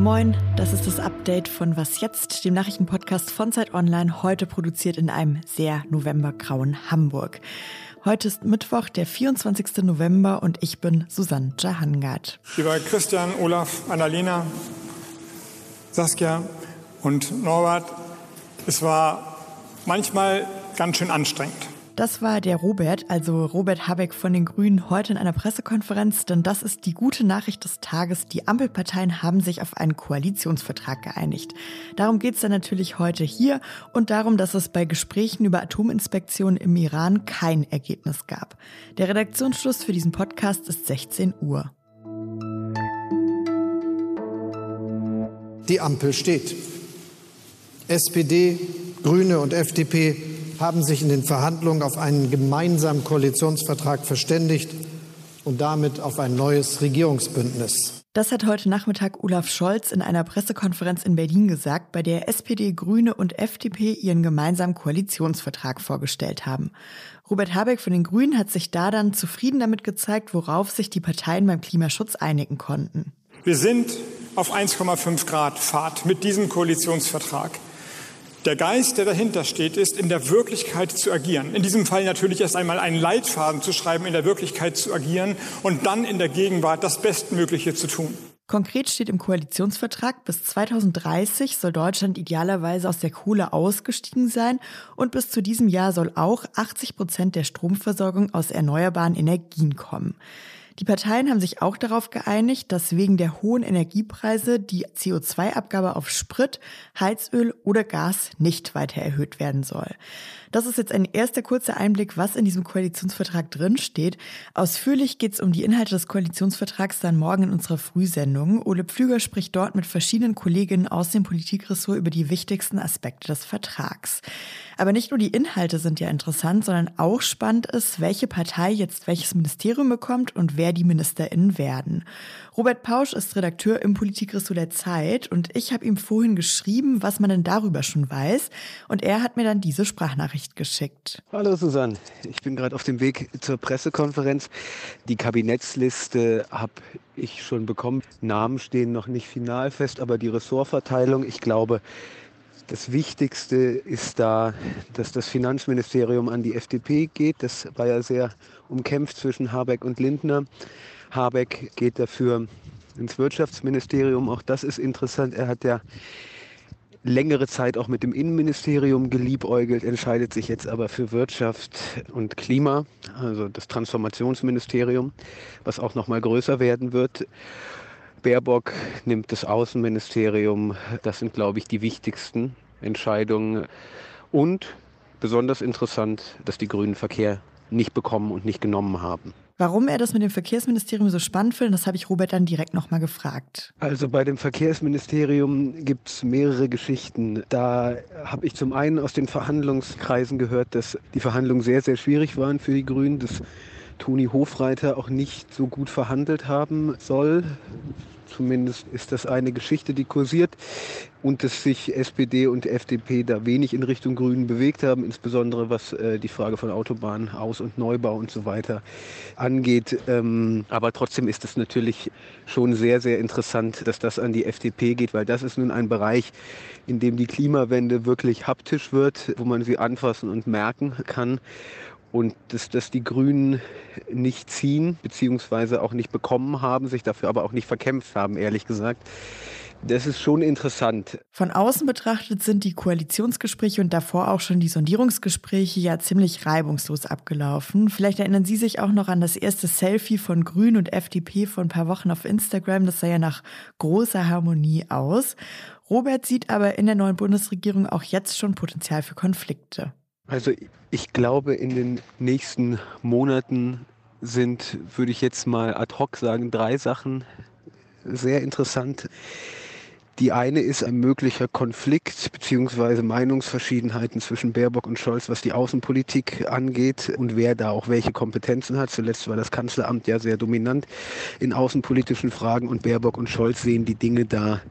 Moin, das ist das Update von Was jetzt, dem Nachrichtenpodcast von Zeit Online, heute produziert in einem sehr novembergrauen Hamburg. Heute ist Mittwoch, der 24. November und ich bin Susanne Jahangard. Lieber Christian, Olaf, Annalena, Saskia und Norbert, es war manchmal ganz schön anstrengend. Das war der Robert, also Robert Habeck von den Grünen, heute in einer Pressekonferenz, denn das ist die gute Nachricht des Tages. Die Ampelparteien haben sich auf einen Koalitionsvertrag geeinigt. Darum geht es dann natürlich heute hier und darum, dass es bei Gesprächen über Atominspektionen im Iran kein Ergebnis gab. Der Redaktionsschluss für diesen Podcast ist 16 Uhr. Die Ampel steht. SPD, Grüne und FDP haben sich in den Verhandlungen auf einen gemeinsamen Koalitionsvertrag verständigt und damit auf ein neues Regierungsbündnis. Das hat heute Nachmittag Olaf Scholz in einer Pressekonferenz in Berlin gesagt, bei der SPD, Grüne und FDP ihren gemeinsamen Koalitionsvertrag vorgestellt haben. Robert Habeck von den Grünen hat sich da dann zufrieden damit gezeigt, worauf sich die Parteien beim Klimaschutz einigen konnten. Wir sind auf 1,5 Grad Fahrt mit diesem Koalitionsvertrag. Der Geist, der dahinter steht, ist, in der Wirklichkeit zu agieren. In diesem Fall natürlich erst einmal einen Leitfaden zu schreiben, in der Wirklichkeit zu agieren und dann in der Gegenwart das Bestmögliche zu tun. Konkret steht im Koalitionsvertrag, bis 2030 soll Deutschland idealerweise aus der Kohle ausgestiegen sein und bis zu diesem Jahr soll auch 80 Prozent der Stromversorgung aus erneuerbaren Energien kommen. Die Parteien haben sich auch darauf geeinigt, dass wegen der hohen Energiepreise die CO2-Abgabe auf Sprit, Heizöl oder Gas nicht weiter erhöht werden soll. Das ist jetzt ein erster kurzer Einblick, was in diesem Koalitionsvertrag drinsteht. Ausführlich geht es um die Inhalte des Koalitionsvertrags dann morgen in unserer Frühsendung. Ole Pflüger spricht dort mit verschiedenen Kolleginnen aus dem Politikressort über die wichtigsten Aspekte des Vertrags. Aber nicht nur die Inhalte sind ja interessant, sondern auch spannend ist, welche Partei jetzt welches Ministerium bekommt und wer die MinisterInnen werden. Robert Pausch ist Redakteur im Politikressort der Zeit und ich habe ihm vorhin geschrieben, was man denn darüber schon weiß. Und er hat mir dann diese Sprachnachricht geschickt. Hallo Susanne, ich bin gerade auf dem Weg zur Pressekonferenz. Die Kabinettsliste habe ich schon bekommen. Namen stehen noch nicht final fest, aber die Ressortverteilung, ich glaube, das Wichtigste ist da, dass das Finanzministerium an die FDP geht. Das war ja sehr umkämpft zwischen Habeck und Lindner. Habeck geht dafür ins Wirtschaftsministerium. Auch das ist interessant. Er hat ja längere Zeit auch mit dem Innenministerium geliebäugelt, entscheidet sich jetzt aber für Wirtschaft und Klima, also das Transformationsministerium, was auch noch mal größer werden wird. Baerbock nimmt das Außenministerium. Das sind, glaube ich, die wichtigsten Entscheidungen. Und besonders interessant, dass die Grünen Verkehr nicht bekommen und nicht genommen haben. Warum er das mit dem Verkehrsministerium so spannend findet, das habe ich Robert dann direkt nochmal gefragt. Also bei dem Verkehrsministerium gibt es mehrere Geschichten. Da habe ich zum einen aus den Verhandlungskreisen gehört, dass die Verhandlungen sehr, sehr schwierig waren für die Grünen, dass Toni Hofreiter auch nicht so gut verhandelt haben soll. Zumindest ist das eine Geschichte, die kursiert und dass sich SPD und FDP da wenig in Richtung Grünen bewegt haben, insbesondere was äh, die Frage von Autobahn, Aus- und Neubau und so weiter angeht. Ähm, aber trotzdem ist es natürlich schon sehr, sehr interessant, dass das an die FDP geht, weil das ist nun ein Bereich, in dem die Klimawende wirklich haptisch wird, wo man sie anfassen und merken kann und dass, dass die Grünen nicht ziehen, beziehungsweise auch nicht bekommen haben, sich dafür aber auch nicht verkämpft haben, ehrlich gesagt. Das ist schon interessant. Von außen betrachtet sind die Koalitionsgespräche und davor auch schon die Sondierungsgespräche ja ziemlich reibungslos abgelaufen. Vielleicht erinnern Sie sich auch noch an das erste Selfie von Grün und FDP vor ein paar Wochen auf Instagram. Das sah ja nach großer Harmonie aus. Robert sieht aber in der neuen Bundesregierung auch jetzt schon Potenzial für Konflikte. Also ich glaube, in den nächsten Monaten sind, würde ich jetzt mal ad hoc sagen, drei Sachen sehr interessant. Die eine ist ein möglicher Konflikt bzw. Meinungsverschiedenheiten zwischen Baerbock und Scholz, was die Außenpolitik angeht und wer da auch welche Kompetenzen hat. Zuletzt war das Kanzleramt ja sehr dominant in außenpolitischen Fragen und Baerbock und Scholz sehen die Dinge da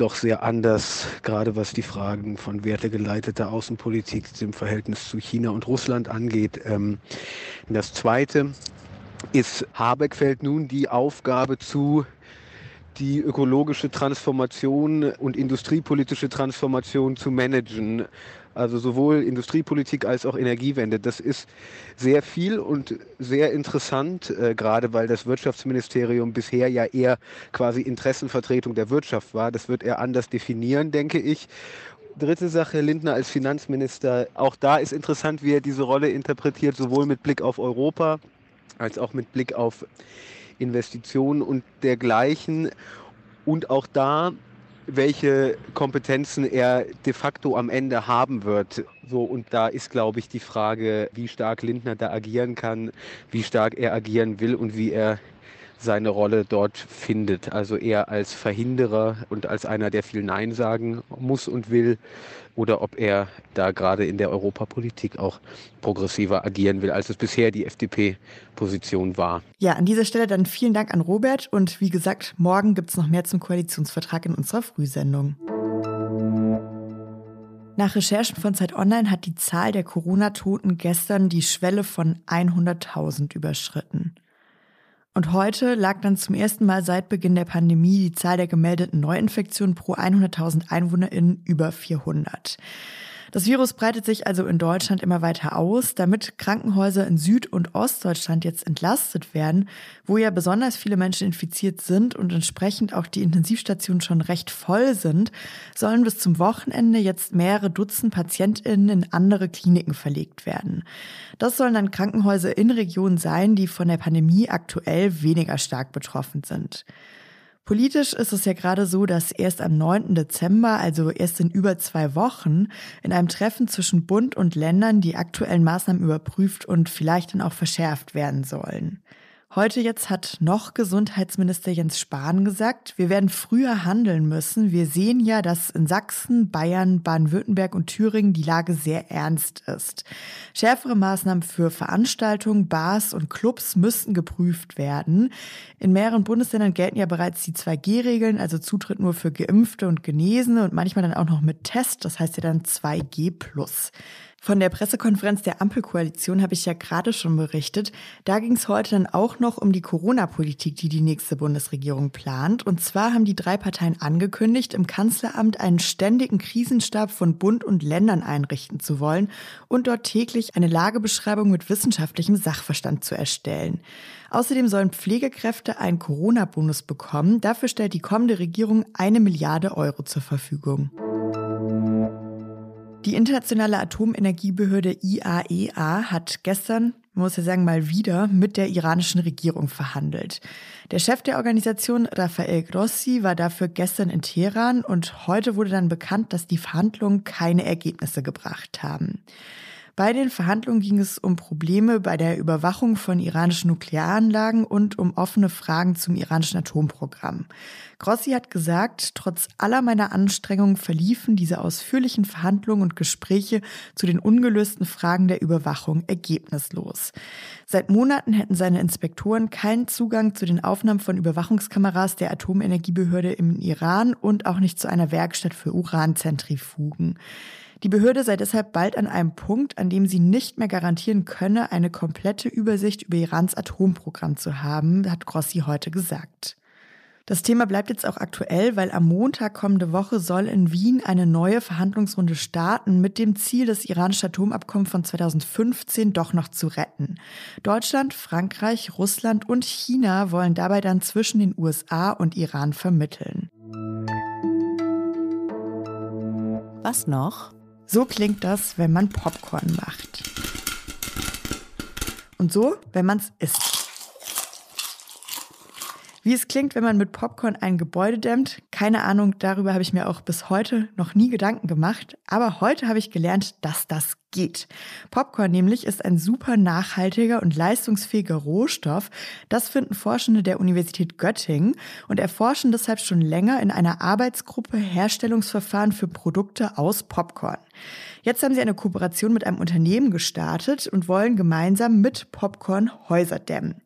doch sehr anders, gerade was die Fragen von wertegeleiteter Außenpolitik, dem Verhältnis zu China und Russland angeht. Ähm, das Zweite ist Habeck fällt nun die Aufgabe zu, die ökologische Transformation und industriepolitische Transformation zu managen. Also sowohl Industriepolitik als auch Energiewende. Das ist sehr viel und sehr interessant, äh, gerade weil das Wirtschaftsministerium bisher ja eher quasi Interessenvertretung der Wirtschaft war. Das wird er anders definieren, denke ich. Dritte Sache, Lindner als Finanzminister. Auch da ist interessant, wie er diese Rolle interpretiert, sowohl mit Blick auf Europa als auch mit Blick auf Investitionen und dergleichen. Und auch da, welche Kompetenzen er de facto am Ende haben wird. So, und da ist, glaube ich, die Frage, wie stark Lindner da agieren kann, wie stark er agieren will und wie er seine Rolle dort findet. Also eher als Verhinderer und als einer, der viel Nein sagen muss und will, oder ob er da gerade in der Europapolitik auch progressiver agieren will, als es bisher die FDP-Position war. Ja, an dieser Stelle dann vielen Dank an Robert und wie gesagt, morgen gibt es noch mehr zum Koalitionsvertrag in unserer Frühsendung. Nach Recherchen von Zeit Online hat die Zahl der Corona-Toten gestern die Schwelle von 100.000 überschritten. Und heute lag dann zum ersten Mal seit Beginn der Pandemie die Zahl der gemeldeten Neuinfektionen pro 100.000 EinwohnerInnen über 400. Das Virus breitet sich also in Deutschland immer weiter aus, damit Krankenhäuser in Süd- und Ostdeutschland jetzt entlastet werden, wo ja besonders viele Menschen infiziert sind und entsprechend auch die Intensivstationen schon recht voll sind, sollen bis zum Wochenende jetzt mehrere Dutzend PatientInnen in andere Kliniken verlegt werden. Das sollen dann Krankenhäuser in Regionen sein, die von der Pandemie aktuell weniger stark betroffen sind. Politisch ist es ja gerade so, dass erst am 9. Dezember, also erst in über zwei Wochen, in einem Treffen zwischen Bund und Ländern die aktuellen Maßnahmen überprüft und vielleicht dann auch verschärft werden sollen. Heute jetzt hat noch Gesundheitsminister Jens Spahn gesagt, wir werden früher handeln müssen. Wir sehen ja, dass in Sachsen, Bayern, Baden-Württemberg und Thüringen die Lage sehr ernst ist. Schärfere Maßnahmen für Veranstaltungen, Bars und Clubs müssten geprüft werden. In mehreren Bundesländern gelten ja bereits die 2G-Regeln, also Zutritt nur für Geimpfte und Genesene und manchmal dann auch noch mit Test, das heißt ja dann 2G+. Von der Pressekonferenz der Ampelkoalition habe ich ja gerade schon berichtet. Da ging es heute dann auch noch um die Corona-Politik, die die nächste Bundesregierung plant. Und zwar haben die drei Parteien angekündigt, im Kanzleramt einen ständigen Krisenstab von Bund und Ländern einrichten zu wollen und dort täglich eine Lagebeschreibung mit wissenschaftlichem Sachverstand zu erstellen. Außerdem sollen Pflegekräfte einen Corona-Bonus bekommen. Dafür stellt die kommende Regierung eine Milliarde Euro zur Verfügung. Die internationale Atomenergiebehörde IAEA e hat gestern, muss ja sagen, mal wieder mit der iranischen Regierung verhandelt. Der Chef der Organisation, Rafael Grossi, war dafür gestern in Teheran und heute wurde dann bekannt, dass die Verhandlungen keine Ergebnisse gebracht haben. Bei den Verhandlungen ging es um Probleme bei der Überwachung von iranischen Nuklearanlagen und um offene Fragen zum iranischen Atomprogramm. Grossi hat gesagt, trotz aller meiner Anstrengungen verliefen diese ausführlichen Verhandlungen und Gespräche zu den ungelösten Fragen der Überwachung ergebnislos. Seit Monaten hätten seine Inspektoren keinen Zugang zu den Aufnahmen von Überwachungskameras der Atomenergiebehörde im Iran und auch nicht zu einer Werkstatt für Uranzentrifugen. Die Behörde sei deshalb bald an einem Punkt, an dem sie nicht mehr garantieren könne, eine komplette Übersicht über Irans Atomprogramm zu haben, hat Grossi heute gesagt. Das Thema bleibt jetzt auch aktuell, weil am Montag kommende Woche soll in Wien eine neue Verhandlungsrunde starten mit dem Ziel, das iranische Atomabkommen von 2015 doch noch zu retten. Deutschland, Frankreich, Russland und China wollen dabei dann zwischen den USA und Iran vermitteln. Was noch? So klingt das, wenn man Popcorn macht. Und so, wenn man es isst. Wie es klingt, wenn man mit Popcorn ein Gebäude dämmt, keine Ahnung, darüber habe ich mir auch bis heute noch nie Gedanken gemacht. Aber heute habe ich gelernt, dass das geht. Popcorn nämlich ist ein super nachhaltiger und leistungsfähiger Rohstoff. Das finden Forschende der Universität Göttingen und erforschen deshalb schon länger in einer Arbeitsgruppe Herstellungsverfahren für Produkte aus Popcorn. Jetzt haben sie eine Kooperation mit einem Unternehmen gestartet und wollen gemeinsam mit Popcorn Häuser dämmen.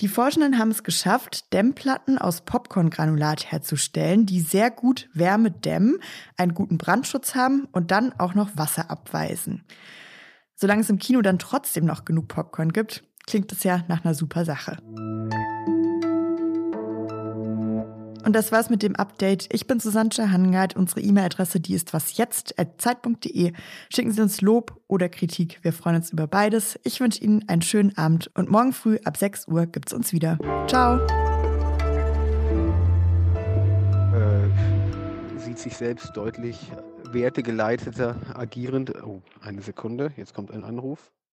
Die Forschenden haben es geschafft, Dämmplatten aus Popcorngranulat herzustellen, die sehr gut Wärme dämmen, einen guten Brandschutz haben und dann auch noch Wasser abweisen. Solange es im Kino dann trotzdem noch genug Popcorn gibt, Klingt es ja nach einer super Sache. Und das war's mit dem Update. Ich bin Susanne Hangard. Unsere E-Mail-Adresse, die ist wasjetzt.zeit.de. Schicken Sie uns Lob oder Kritik. Wir freuen uns über beides. Ich wünsche Ihnen einen schönen Abend und morgen früh ab 6 Uhr gibt's uns wieder. Ciao. Äh, sieht sich selbst deutlich wertegeleiteter agierend. Oh, eine Sekunde. Jetzt kommt ein Anruf.